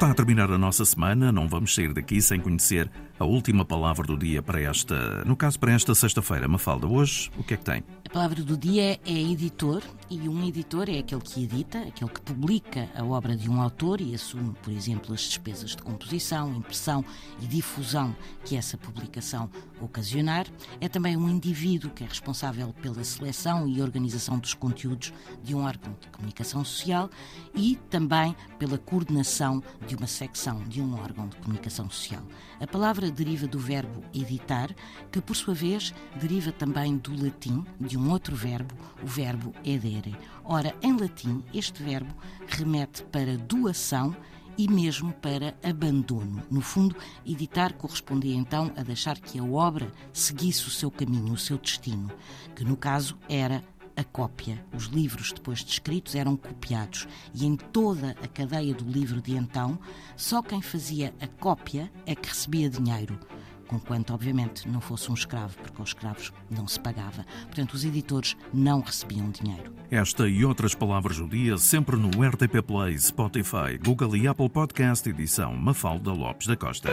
Está a terminar a nossa semana, não vamos sair daqui sem conhecer a última palavra do dia para esta, no caso para esta sexta-feira. Mafalda, hoje o que é que tem? A palavra do dia é editor e um editor é aquele que edita, aquele que publica a obra de um autor e assume, por exemplo, as despesas de composição, impressão e difusão que essa publicação ocasionar. É também um indivíduo que é responsável pela seleção e organização dos conteúdos de um órgão de comunicação social e também pela coordenação de uma secção de um órgão de comunicação social. A palavra deriva do verbo editar, que por sua vez deriva também do latim, de um outro verbo, o verbo edere. Ora, em latim, este verbo remete para doação e mesmo para abandono. No fundo, editar correspondia então a deixar que a obra seguisse o seu caminho, o seu destino, que no caso era a cópia. Os livros, depois de escritos, eram copiados e em toda a cadeia do livro de então, só quem fazia a cópia é que recebia dinheiro conquanto, obviamente, não fosse um escravo, porque aos escravos não se pagava. Portanto, os editores não recebiam dinheiro. Esta e outras palavras do dia sempre no RTP Play, Spotify, Google e Apple Podcast, edição Mafalda Lopes da Costa.